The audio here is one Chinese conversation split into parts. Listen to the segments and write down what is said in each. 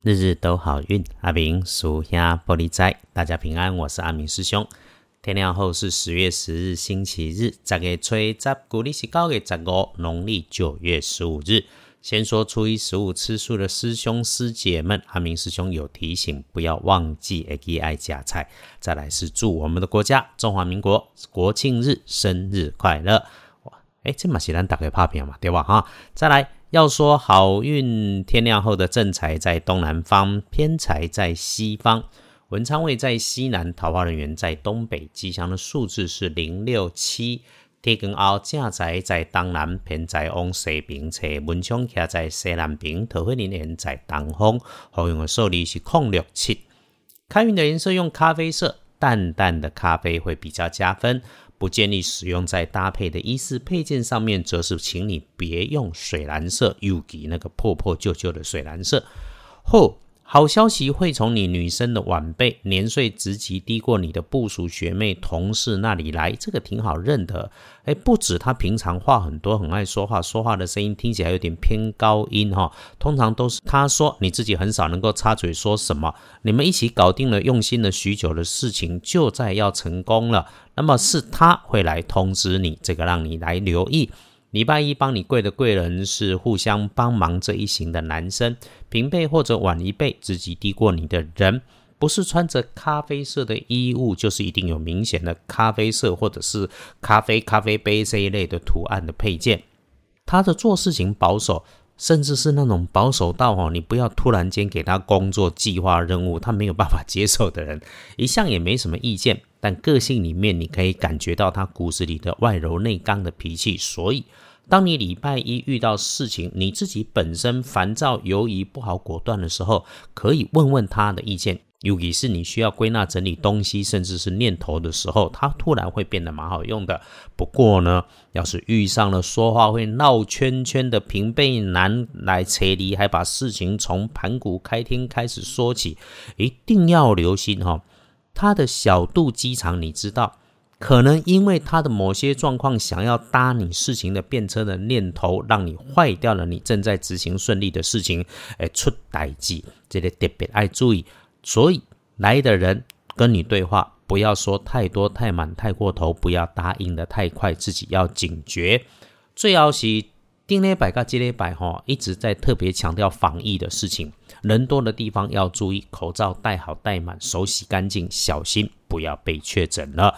日日都好运，阿明属下玻璃斋，大家平安，我是阿明师兄。天亮后是十月十日，星期日，十月初十，古历是九月十五，农历九月十五日。先说初一十五吃素的师兄师姐们，阿明师兄有提醒，不要忘记爱加菜。再来是祝我们的国家中华民国国庆日生日快乐！哇，哎，这嘛是咱大家拍片嘛，对吧？哈，再来。要说好运，天亮后的正财在东南方，偏财在西方，文昌位在西南，桃花人员在东北。吉祥的数字是零六七。天根凹正财在东南，偏财往西边侧，文昌卡在西南边，桃花人员在东方。好运的数字是空六七。开运的颜色用咖啡色，淡淡的咖啡会比较加分。不建议使用在搭配的衣饰配件上面，则是请你别用水蓝色，Ugi 那个破破旧旧的水蓝色。后。好消息会从你女生的晚辈、年岁职级低过你的部属学妹、同事那里来，这个挺好认的。哎，不止她平常话很多，很爱说话，说话的声音听起来有点偏高音哈。通常都是她说，你自己很少能够插嘴说什么。你们一起搞定了用心了许久的事情，就在要成功了，那么是她会来通知你，这个让你来留意。礼拜一帮你跪的贵人是互相帮忙这一型的男生，平辈或者晚一辈，自己低过你的人，不是穿着咖啡色的衣物，就是一定有明显的咖啡色或者是咖啡咖啡杯这一类的图案的配件。他的做事情保守，甚至是那种保守到哦，你不要突然间给他工作计划任务，他没有办法接受的人，一向也没什么意见。但个性里面，你可以感觉到他骨子里的外柔内刚的脾气。所以，当你礼拜一遇到事情，你自己本身烦躁、犹疑、不好果断的时候，可以问问他的意见。尤其是你需要归纳整理东西，甚至是念头的时候，他突然会变得蛮好用的。不过呢，要是遇上了说话会闹圈圈的平辈男来扯离，还把事情从盘古开天开始说起，一定要留心哈。他的小肚鸡肠，你知道，可能因为他的某些状况，想要搭你事情的便车的念头，让你坏掉了你正在执行顺利的事情，哎，出歹计，这里特别爱注意。所以来的人跟你对话，不要说太多太满太过头，不要答应的太快，自己要警觉。最好是丁咧摆个接咧摆哈，一直在特别强调防疫的事情。人多的地方要注意，口罩戴好戴满，手洗干净，小心不要被确诊了。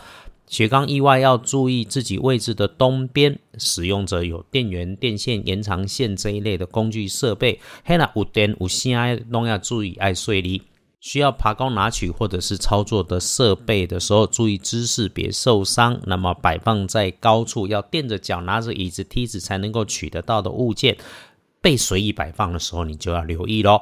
雪缸意外要注意自己位置的东边，使用者有电源、电线、延长线这一类的工具设备。嘿啦，有电有线都要注意爱碎离。需要爬高拿取或者是操作的设备的时候，注意姿势别受伤。那么摆放在高处要垫着脚拿着椅子梯子才能够取得到的物件，被随意摆放的时候，你就要留意喽。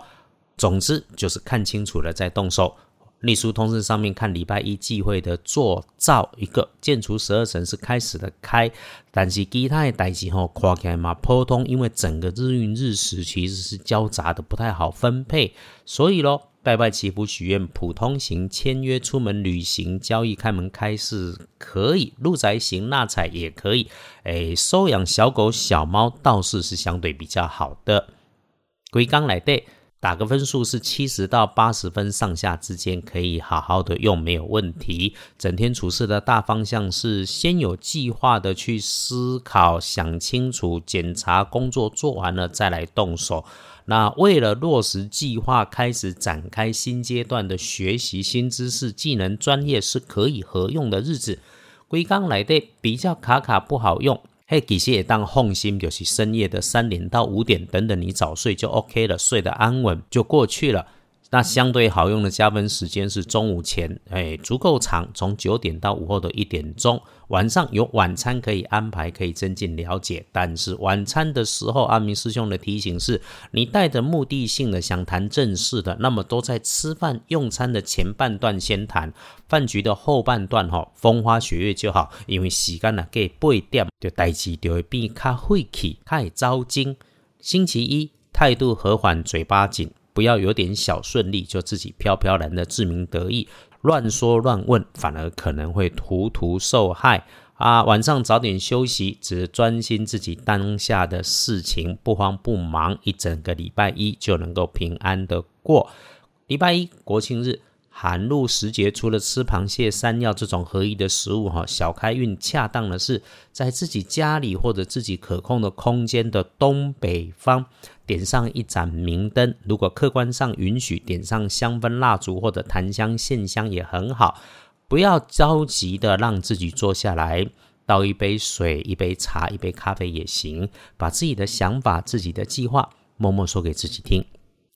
总之就是看清楚了再动手。隶书通知上面看礼拜一忌讳的做造一个建除十二层是开始的开，但是其他的代志吼看起来嘛普通，因为整个日运日时其实是交杂的，不太好分配。所以咯，拜拜祈福许愿，普通型签约出门旅行交易开门开市可以，入宅型纳彩也可以。诶，收养小狗小猫倒是是相对比较好的。归刚来对。打个分数是七十到八十分上下之间，可以好好的用，没有问题。整天处事的大方向是先有计划的去思考，想清楚，检查工作做完了再来动手。那为了落实计划，开始展开新阶段的学习新知识、技能、专业是可以合用的日子。龟缸来的比较卡卡不好用。嘿，其实也当放心，就是深夜的三点到五点，等等你早睡就 OK 了，睡得安稳就过去了。那相对好用的加分时间是中午前，哎，足够长，从九点到午后的一点钟。晚上有晚餐可以安排，可以增进了解。但是晚餐的时候，阿明师兄的提醒是：你带着目的性的想谈正事的，那么都在吃饭用餐的前半段先谈，饭局的后半段哈，风花雪月就好。因为时间呢，给八点就代志就会变较晦气，太糟精。星期一态度和缓，嘴巴紧。不要有点小顺利就自己飘飘然的自鸣得意，乱说乱问，反而可能会途途受害。啊，晚上早点休息，只专心自己当下的事情，不慌不忙，一整个礼拜一就能够平安的过。礼拜一国庆日，寒露时节，除了吃螃蟹、山药这种合一的食物哈，小开运恰当的是在自己家里或者自己可控的空间的东北方点上一盏明灯，如果客观上允许，点上香氛蜡烛或者檀香线香也很好。不要着急的让自己坐下来，倒一杯水、一杯茶、一杯咖啡也行。把自己的想法、自己的计划默默说给自己听，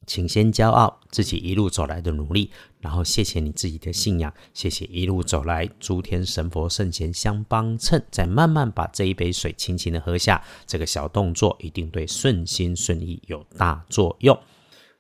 请先骄傲自己一路走来的努力，然后谢谢你自己的信仰，谢谢一路走来诸天神佛圣贤相帮衬，再慢慢把这一杯水轻轻的喝下。这个小动作一定对顺心顺意有大作用。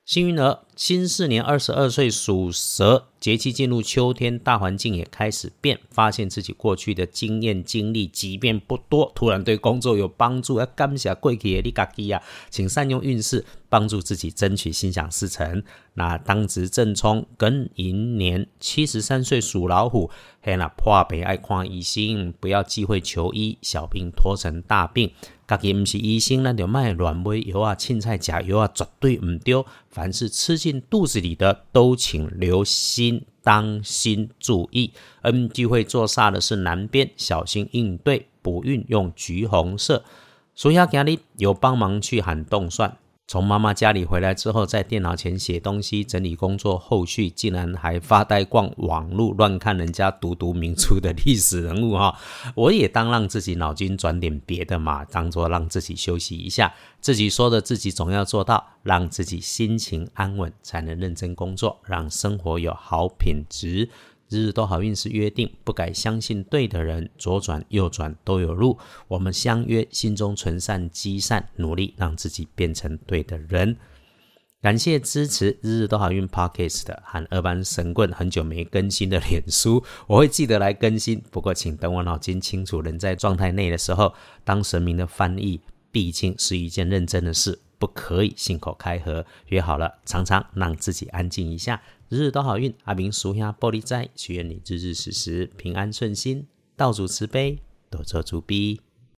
幸运儿，新四年二十二岁属蛇，节气进入秋天，大环境也开始变，发现自己过去的经验经历，即便不多，突然对工作有帮助，要感谢贵气的你家己啊，请善用运势，帮助自己争取心想事成。那当值正冲庚寅年，七十三岁属老虎，嘿那破病爱看医生，不要忌讳求医，小病拖成大病。家己唔是医生，咱就卖乱买药啊，凊彩食药啊，绝对唔对。凡是吃进肚子里的，都请留心、当心、注意。N G 会做煞的是南边，小心应对。不运用橘红色。所以要给你有帮忙去喊动算。从妈妈家里回来之后，在电脑前写东西、整理工作，后续竟然还发呆逛网络、乱看人家读读明初的历史人物哈！我也当让自己脑筋转点别的嘛，当做让自己休息一下。自己说的自己总要做到，让自己心情安稳，才能认真工作，让生活有好品质。日日都好运是约定，不改相信对的人，左转右转都有路。我们相约，心中存善积善，努力让自己变成对的人。感谢支持日日都好运 Podcast 和二班神棍很久没更新的脸书，我会记得来更新。不过，请等我脑筋清楚、人在状态内的时候，当神明的翻译，毕竟是一件认真的事，不可以信口开河。约好了，常常让自己安静一下。日日都好运，阿明属下玻璃斋，祈愿你日日时时平安顺心，道主慈悲，多做主逼。